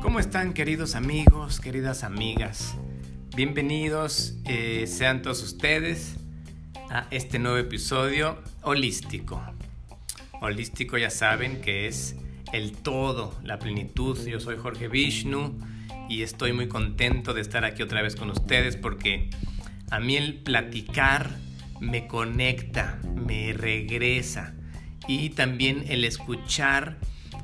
¿Cómo están queridos amigos, queridas amigas? Bienvenidos eh, sean todos ustedes a este nuevo episodio holístico. Holístico ya saben que es el todo, la plenitud. Yo soy Jorge Vishnu y estoy muy contento de estar aquí otra vez con ustedes porque a mí el platicar me conecta, me regresa y también el escuchar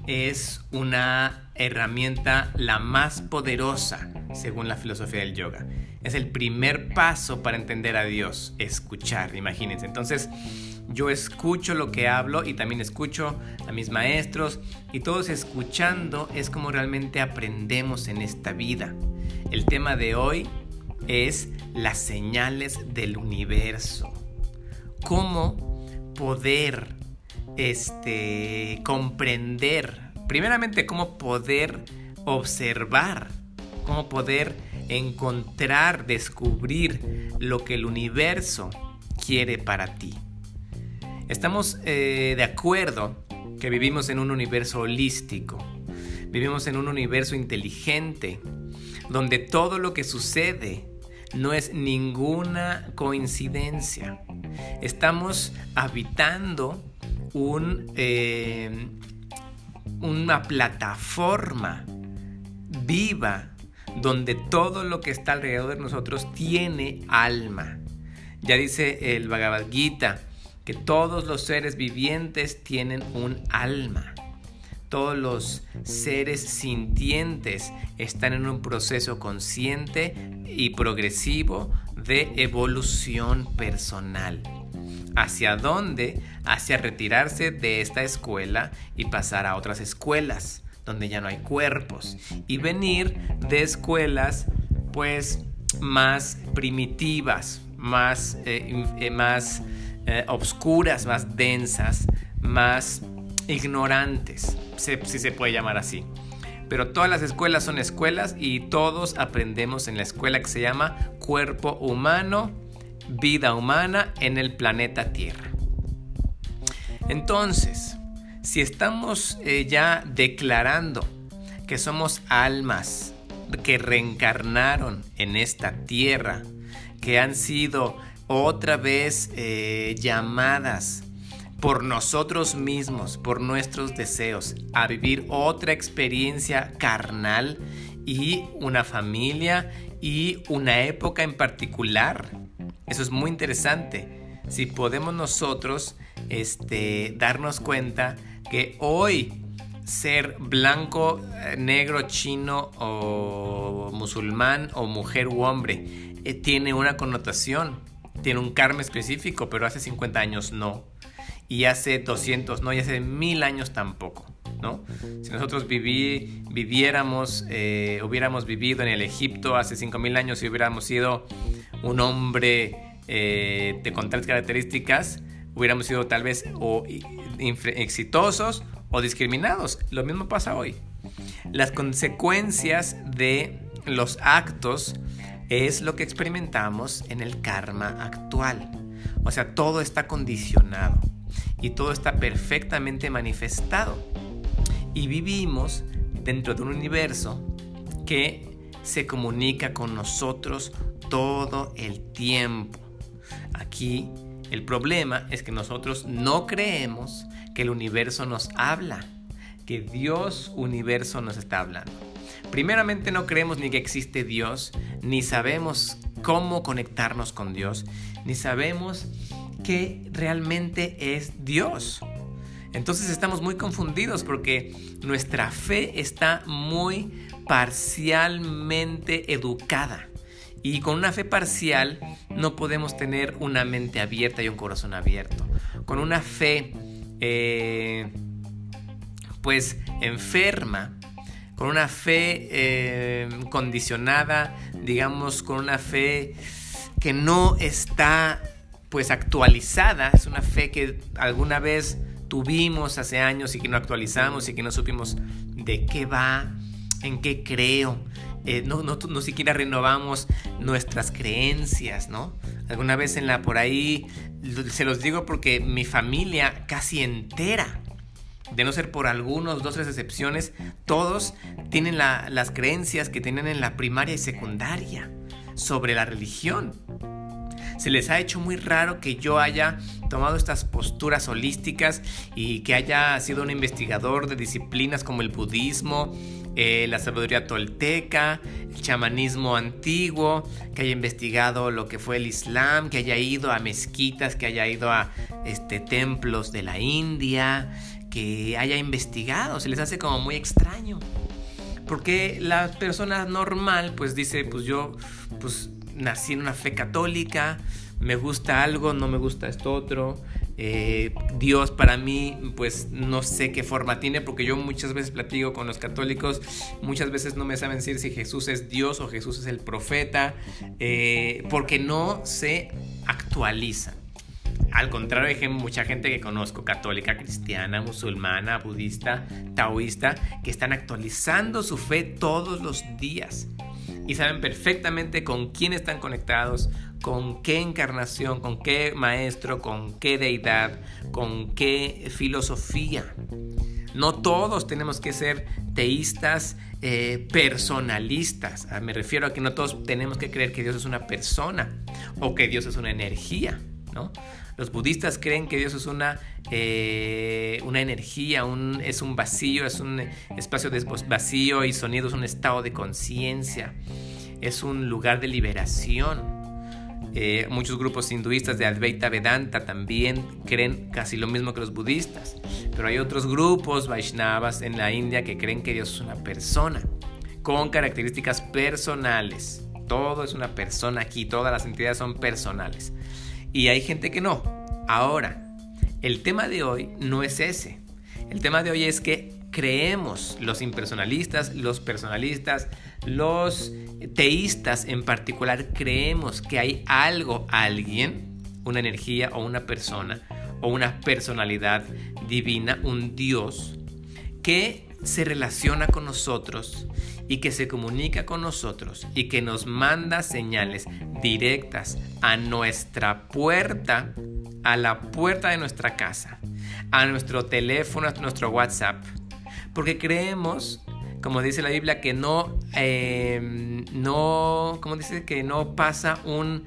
es una herramienta la más poderosa según la filosofía del yoga. Es el primer paso para entender a Dios, escuchar, imagínense. Entonces, yo escucho lo que hablo y también escucho a mis maestros y todos escuchando es como realmente aprendemos en esta vida. El tema de hoy es las señales del universo. Cómo poder este comprender, primeramente cómo poder observar, cómo poder encontrar, descubrir lo que el universo quiere para ti. Estamos eh, de acuerdo que vivimos en un universo holístico, vivimos en un universo inteligente, donde todo lo que sucede no es ninguna coincidencia. Estamos habitando eh, una plataforma viva donde todo lo que está alrededor de nosotros tiene alma. Ya dice el Bhagavad Gita, que todos los seres vivientes tienen un alma. Todos los seres sintientes están en un proceso consciente y progresivo de evolución personal. ¿Hacia dónde? Hacia retirarse de esta escuela y pasar a otras escuelas donde ya no hay cuerpos y venir de escuelas pues más primitivas, más, eh, eh, más eh, obscuras, más densas, más ignorantes, si se puede llamar así. Pero todas las escuelas son escuelas y todos aprendemos en la escuela que se llama cuerpo humano, vida humana en el planeta Tierra. Entonces, si estamos eh, ya declarando que somos almas que reencarnaron en esta tierra, que han sido otra vez eh, llamadas por nosotros mismos, por nuestros deseos, a vivir otra experiencia carnal y una familia y una época en particular. Eso es muy interesante. Si podemos nosotros este, darnos cuenta que hoy ser blanco, negro, chino o musulmán o mujer u hombre eh, tiene una connotación tiene un karma específico, pero hace 50 años no. Y hace 200 no, y hace mil años tampoco. ¿no? Si nosotros viviéramos, eh, hubiéramos vivido en el Egipto hace 5000 años y hubiéramos sido un hombre eh, de, con tales características, hubiéramos sido tal vez o exitosos o discriminados. Lo mismo pasa hoy. Las consecuencias de los actos es lo que experimentamos en el karma actual. O sea, todo está condicionado y todo está perfectamente manifestado. Y vivimos dentro de un universo que se comunica con nosotros todo el tiempo. Aquí el problema es que nosotros no creemos que el universo nos habla, que Dios universo nos está hablando. Primeramente no creemos ni que existe Dios, ni sabemos cómo conectarnos con Dios, ni sabemos qué realmente es Dios. Entonces estamos muy confundidos porque nuestra fe está muy parcialmente educada. Y con una fe parcial no podemos tener una mente abierta y un corazón abierto. Con una fe eh, pues enferma, con una fe eh, condicionada, digamos, con una fe que no está pues actualizada, es una fe que alguna vez tuvimos hace años y que no actualizamos y que no supimos de qué va, en qué creo, eh, no, no, no, siquiera renovamos nuestras creencias, ¿no? Alguna vez en la por ahí, se los digo porque mi familia casi entera de no ser por algunos, dos, tres excepciones, todos tienen las creencias que tienen en la primaria y secundaria sobre la religión. Se les ha hecho muy raro que yo haya tomado estas posturas holísticas y que haya sido un investigador de disciplinas como el budismo, eh, la sabiduría tolteca, el chamanismo antiguo, que haya investigado lo que fue el Islam, que haya ido a mezquitas, que haya ido a este, templos de la India, que haya investigado, se les hace como muy extraño. Porque la persona normal pues dice, pues yo pues nací en una fe católica, me gusta algo, no me gusta esto otro. Eh, Dios para mí, pues no sé qué forma tiene, porque yo muchas veces platico con los católicos, muchas veces no me saben decir si Jesús es Dios o Jesús es el profeta, eh, porque no se actualizan. Al contrario, hay mucha gente que conozco, católica, cristiana, musulmana, budista, taoísta, que están actualizando su fe todos los días y saben perfectamente con quién están conectados, con qué encarnación, con qué maestro, con qué deidad, con qué filosofía. No todos tenemos que ser teístas eh, personalistas. Ah, me refiero a que no todos tenemos que creer que Dios es una persona o que Dios es una energía. ¿no? Los budistas creen que Dios es una, eh, una energía, un, es un vacío, es un espacio de vacío y sonido, es un estado de conciencia, es un lugar de liberación. Eh, muchos grupos hinduistas de Advaita Vedanta también creen casi lo mismo que los budistas, pero hay otros grupos Vaishnavas en la India que creen que Dios es una persona con características personales. Todo es una persona aquí, todas las entidades son personales. Y hay gente que no. Ahora, el tema de hoy no es ese. El tema de hoy es que creemos, los impersonalistas, los personalistas, los teístas en particular, creemos que hay algo, alguien, una energía o una persona o una personalidad divina, un Dios, que se relaciona con nosotros y que se comunica con nosotros y que nos manda señales directas a nuestra puerta, a la puerta de nuestra casa, a nuestro teléfono, a nuestro WhatsApp. Porque creemos, como dice la Biblia, que no, em, no, como dice, que no pasa un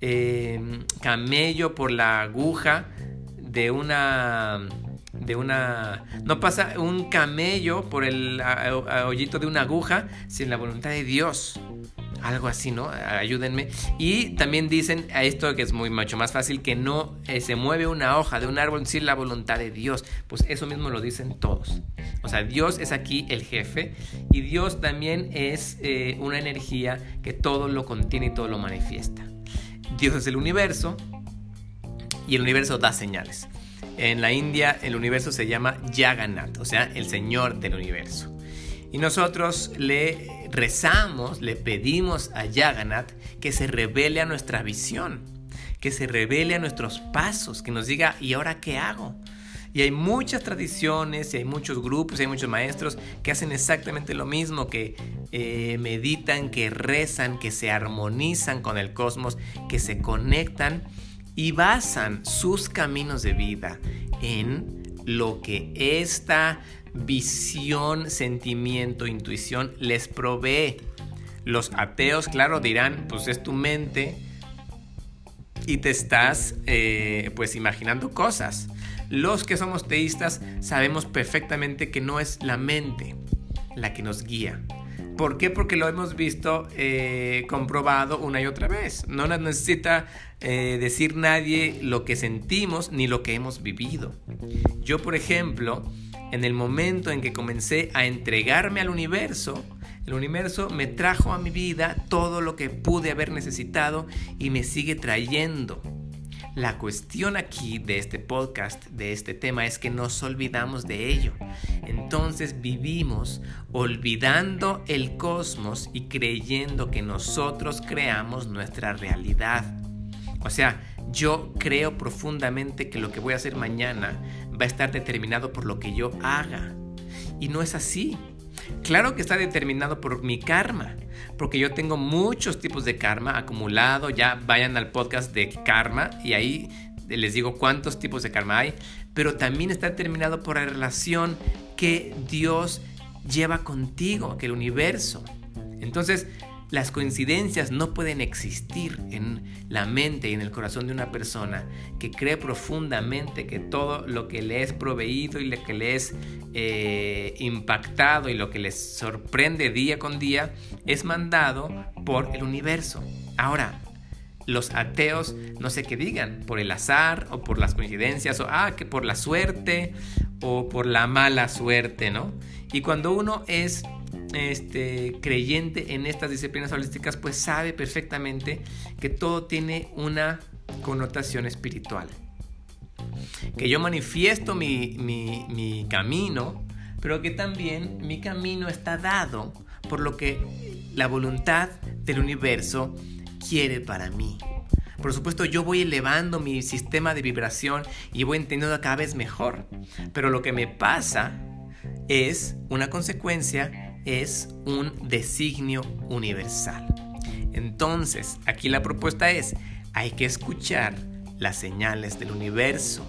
em, camello por la aguja de una de una... No pasa un camello por el hoyito de una aguja sin la voluntad de Dios. Algo así, ¿no? Ayúdenme. Y también dicen a esto que es muy mucho más fácil, que no eh, se mueve una hoja de un árbol sin la voluntad de Dios. Pues eso mismo lo dicen todos. O sea, Dios es aquí el jefe y Dios también es eh, una energía que todo lo contiene y todo lo manifiesta. Dios es el universo y el universo da señales. En la India el universo se llama Jagannath, o sea, el Señor del universo. Y nosotros le rezamos, le pedimos a Jagannath que se revele a nuestra visión, que se revele a nuestros pasos, que nos diga, ¿y ahora qué hago? Y hay muchas tradiciones, y hay muchos grupos, y hay muchos maestros que hacen exactamente lo mismo, que eh, meditan, que rezan, que se armonizan con el cosmos, que se conectan y basan sus caminos de vida en lo que esta visión, sentimiento, intuición les provee. Los ateos, claro, dirán, pues es tu mente y te estás eh, pues imaginando cosas. Los que somos teístas sabemos perfectamente que no es la mente la que nos guía, ¿Por qué? Porque lo hemos visto eh, comprobado una y otra vez. No nos necesita eh, decir nadie lo que sentimos ni lo que hemos vivido. Yo, por ejemplo, en el momento en que comencé a entregarme al universo, el universo me trajo a mi vida todo lo que pude haber necesitado y me sigue trayendo. La cuestión aquí de este podcast, de este tema, es que nos olvidamos de ello. Entonces vivimos olvidando el cosmos y creyendo que nosotros creamos nuestra realidad. O sea, yo creo profundamente que lo que voy a hacer mañana va a estar determinado por lo que yo haga. Y no es así. Claro que está determinado por mi karma, porque yo tengo muchos tipos de karma acumulado, ya vayan al podcast de karma y ahí les digo cuántos tipos de karma hay, pero también está determinado por la relación que Dios lleva contigo, que el universo. Entonces, las coincidencias no pueden existir en la mente y en el corazón de una persona que cree profundamente que todo lo que le es proveído y lo que le es eh, impactado y lo que les sorprende día con día es mandado por el universo. Ahora, los ateos no sé qué digan, por el azar o por las coincidencias o ah, que por la suerte o por la mala suerte, ¿no? Y cuando uno es este, creyente en estas disciplinas holísticas, pues sabe perfectamente que todo tiene una connotación espiritual. Que yo manifiesto mi, mi camino, pero que también mi camino está dado por lo que la voluntad del universo quiere para mí. Por supuesto, yo voy elevando mi sistema de vibración y voy entendiendo cada vez mejor. Pero lo que me pasa es una consecuencia, es un designio universal. Entonces, aquí la propuesta es, hay que escuchar las señales del universo,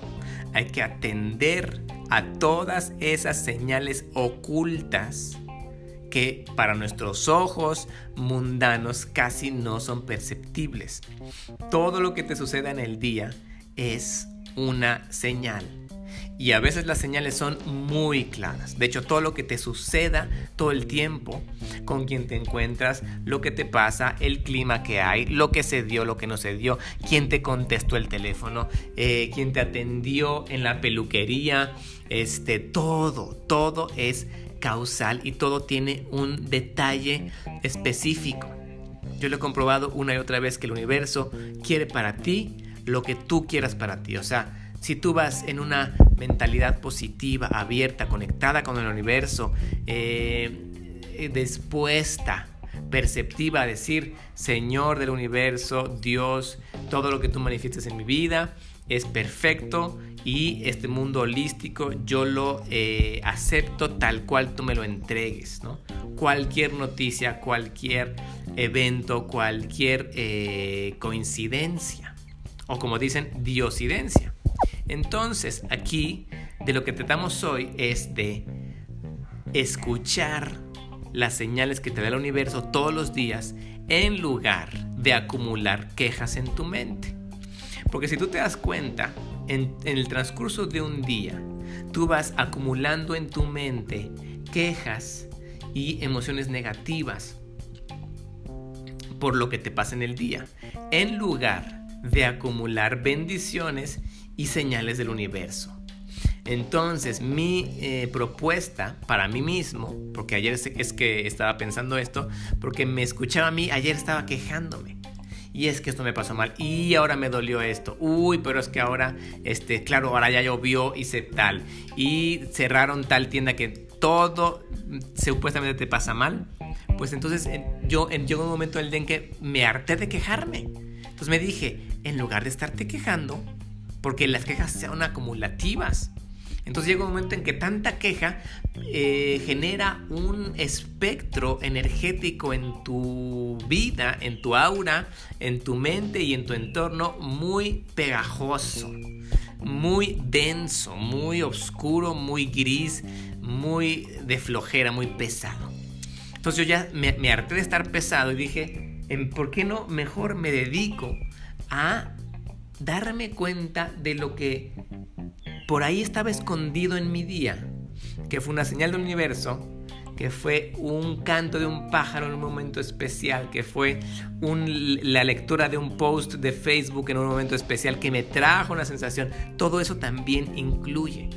hay que atender a todas esas señales ocultas que para nuestros ojos mundanos casi no son perceptibles. Todo lo que te suceda en el día es una señal. Y a veces las señales son muy claras. De hecho, todo lo que te suceda todo el tiempo, con quien te encuentras, lo que te pasa, el clima que hay, lo que se dio, lo que no se dio, quién te contestó el teléfono, eh, quién te atendió en la peluquería, este, todo, todo es causal y todo tiene un detalle específico. Yo lo he comprobado una y otra vez que el universo quiere para ti lo que tú quieras para ti. O sea, si tú vas en una mentalidad positiva, abierta, conectada con el universo, eh, dispuesta, perceptiva a decir, Señor del universo, Dios, todo lo que tú manifiestes en mi vida es perfecto y este mundo holístico yo lo eh, acepto tal cual tú me lo entregues, ¿no? Cualquier noticia, cualquier evento, cualquier eh, coincidencia o como dicen, diosidencia. Entonces aquí de lo que tratamos hoy es de escuchar las señales que te da el universo todos los días en lugar de acumular quejas en tu mente. Porque si tú te das cuenta, en, el transcurso de un día, tú vas acumulando en tu mente quejas y emociones negativas por lo que te pasa en el día, en lugar de acumular bendiciones y señales del universo. Entonces, mi eh, propuesta para mí mismo, porque ayer es que estaba pensando esto, porque me escuchaba a mí, ayer estaba quejándome y es que esto me pasó mal y ahora me dolió esto. Uy, pero es que ahora, este, claro, ahora ya llovió se tal. Y cerraron tal tienda que todo supuestamente te pasa mal. Pues entonces yo llegó un momento en el día en que me harté de quejarme. Entonces me dije, en lugar de estarte quejando, porque las quejas sean acumulativas, entonces llega un momento en que tanta queja eh, genera un espectro energético en tu vida, en tu aura, en tu mente y en tu entorno muy pegajoso, muy denso, muy oscuro, muy gris, muy de flojera, muy pesado. Entonces yo ya me harté de estar pesado y dije, ¿por qué no mejor me dedico a darme cuenta de lo que por ahí estaba escondido en mi día, que fue una señal del universo, que fue un canto de un pájaro en un momento especial, que fue la lectura de un post de Facebook en un momento especial que me trajo una sensación. Todo eso también incluye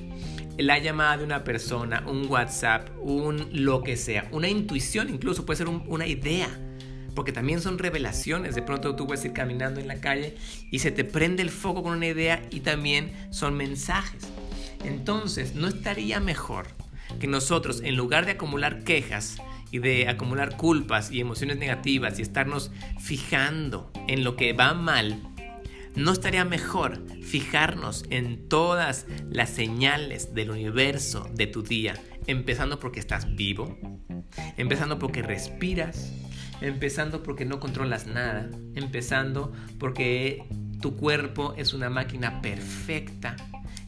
la llamada de una persona, un WhatsApp, un lo que sea, una intuición incluso, puede ser una idea porque también son revelaciones. De pronto tú puedes ir caminando en la calle y se te prende el foco con una idea y también son mensajes. Entonces, ¿no estaría mejor que nosotros, en lugar de acumular quejas y de acumular culpas y emociones negativas y estarnos fijando en lo que va mal, ¿no estaría mejor fijarnos en todas las señales del universo de tu día, empezando porque estás vivo, empezando porque respiras, empezando porque no controlas nada, empezando porque tu cuerpo es una máquina perfecta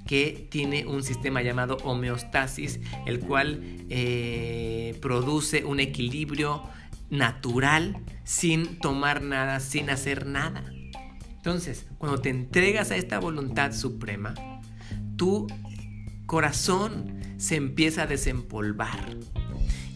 que tiene un sistema llamado homeostasis, el cual eh, produce un equilibrio natural sin tomar nada, sin hacer nada. Entonces, cuando te entregas a esta voluntad suprema, tu corazón se empieza a desempolvar.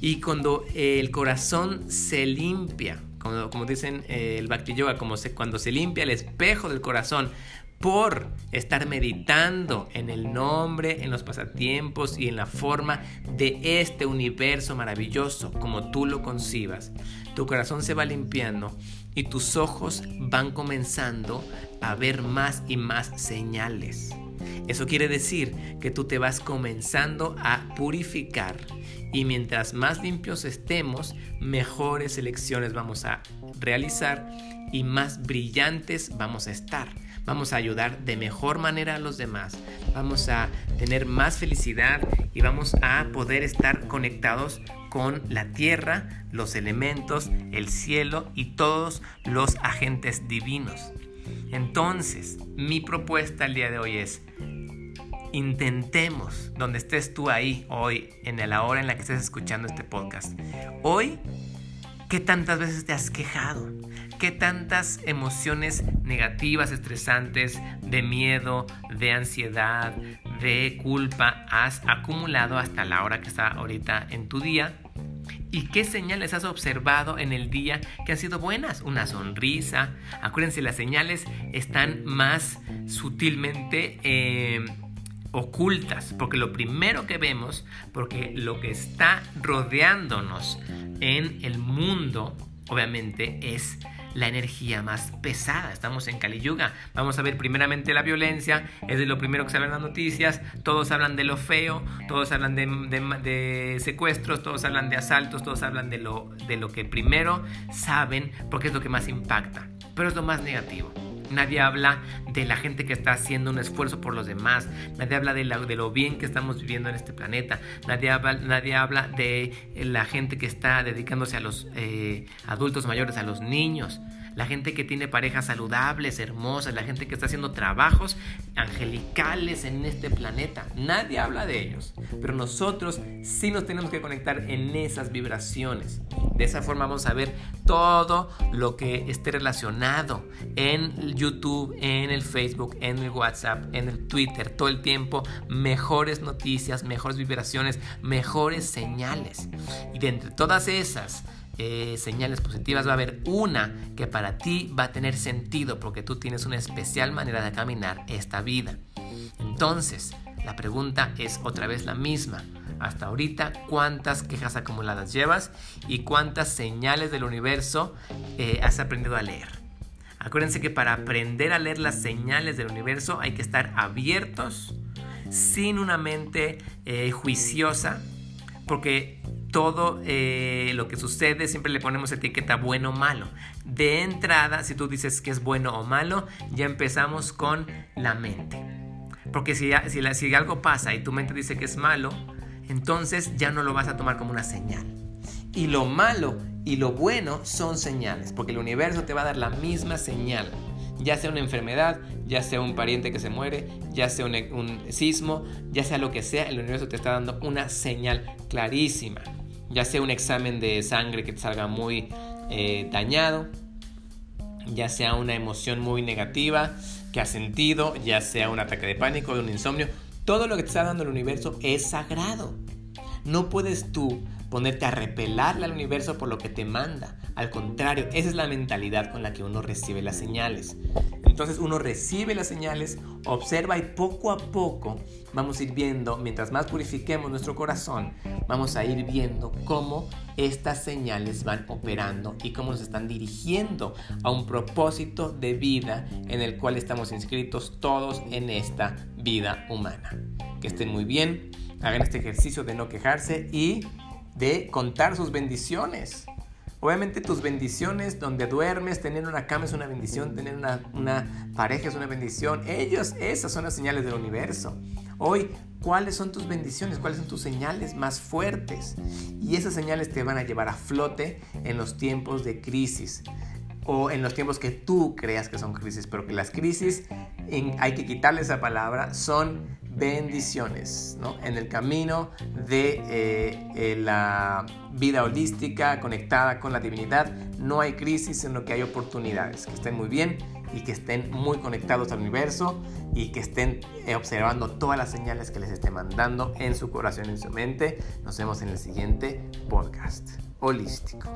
Y cuando el corazón se limpia, como, dicen eh, el Bhakti Yoga, como cuando se limpia el espejo del corazón por estar meditando en el nombre, en los pasatiempos y en la forma de este universo maravilloso como tú lo concibas. Tu corazón se va limpiando y tus ojos van comenzando a ver más y más señales. Eso quiere decir que tú te vas comenzando a purificar. Y mientras más limpios estemos, mejores elecciones vamos a realizar y más brillantes vamos a estar. Vamos a ayudar de mejor manera a los demás, vamos a tener más felicidad y vamos a poder estar conectados con la tierra, los elementos, el cielo y todos los agentes divinos. Entonces, mi propuesta el día de hoy es, intentemos, donde estés tú ahí hoy, en la hora en la que estés escuchando este podcast, hoy, ¿qué tantas veces te has quejado? ¿Qué tantas emociones negativas, estresantes, de miedo, de ansiedad, de culpa has acumulado hasta la hora que está ahorita en tu día? ¿Y qué señales has observado en el día que han sido buenas? Una sonrisa. Acuérdense, las señales están más sutilmente eh, ocultas, porque lo primero que vemos, porque lo que está rodeándonos en el mundo, obviamente, es la energía más pesada. Estamos en Kali Yuga. Vamos a ver primeramente la violencia, es de lo primero que se hablan las noticias. Todos hablan de lo feo, todos hablan de, secuestros, todos hablan de asaltos, todos hablan de lo, de lo que primero saben porque es lo que más impacta. Pero es lo más negativo. Nadie habla de la gente que está haciendo un esfuerzo por los demás. Nadie habla de, de lo bien que estamos viviendo en este planeta. Nadie habla, nadie habla de la gente que está dedicándose a los eh, adultos mayores, a los niños la gente que tiene parejas saludables, hermosas, la gente que está haciendo trabajos angelicales en este planeta. Nadie habla de ellos, pero nosotros sí nos tenemos que conectar en esas vibraciones. De esa forma vamos a ver todo lo que esté relacionado en YouTube, en el Facebook, en el WhatsApp, en el Twitter, todo el tiempo, mejores noticias, mejores vibraciones, mejores señales. Y de entre todas esas, eh, señales positivas, va a haber una que para ti va a tener sentido porque tú tienes una especial manera de caminar esta vida. Entonces, la pregunta es otra vez la misma. Hasta ahorita, ¿cuántas quejas acumuladas llevas y cuántas señales del universo eh, has aprendido a leer? Acuérdense que para aprender a leer las señales del universo hay que estar abiertos, sin una mente eh, juiciosa, porque todo eh, lo que sucede siempre le ponemos etiqueta bueno o malo. De entrada, si tú dices que es bueno o malo, ya empezamos con la mente. Porque si, si, si algo pasa y tu mente dice que es malo, entonces ya no lo vas a tomar como una señal. Y lo malo y lo bueno son señales, porque el universo te va a dar la misma señal ya sea una enfermedad, ya sea un pariente que se muere, ya sea un, sismo, ya sea lo que sea, el universo te está dando una señal clarísima ya sea un examen de sangre que te salga muy eh, dañado, ya sea una emoción muy negativa que has sentido, ya sea un ataque de pánico, un insomnio, todo lo que te está dando el universo es sagrado. No puedes tú ponerte a repelarle al universo por lo que te manda. Al contrario, esa es la mentalidad con la que uno recibe las señales. Entonces uno recibe las señales, observa y poco a poco vamos a ir viendo, mientras más purifiquemos nuestro corazón, vamos a ir viendo cómo estas señales van operando y cómo nos están dirigiendo a un propósito de vida en el cual estamos inscritos todos en esta vida humana. Que estén muy bien, hagan este ejercicio de no quejarse y de contar sus bendiciones. Obviamente tus bendiciones, donde duermes, tener una cama es una bendición, tener una, pareja es una bendición. Ellos, esas son las señales del universo. Hoy, ¿cuáles son tus bendiciones? ¿Cuáles son tus señales más fuertes? Y esas señales te van a llevar a flote en los tiempos de crisis. o en los tiempos que tú creas que son crisis, pero que las crisis, hay que quitarle esa palabra, son bendiciones, ¿no? En el camino de eh, eh, la vida holística conectada con la divinidad, no hay crisis, sino que hay oportunidades. Que estén muy bien y que estén muy conectados al universo y que estén eh, observando todas las señales que les esté mandando en su corazón en su mente. Nos vemos en el siguiente podcast holístico.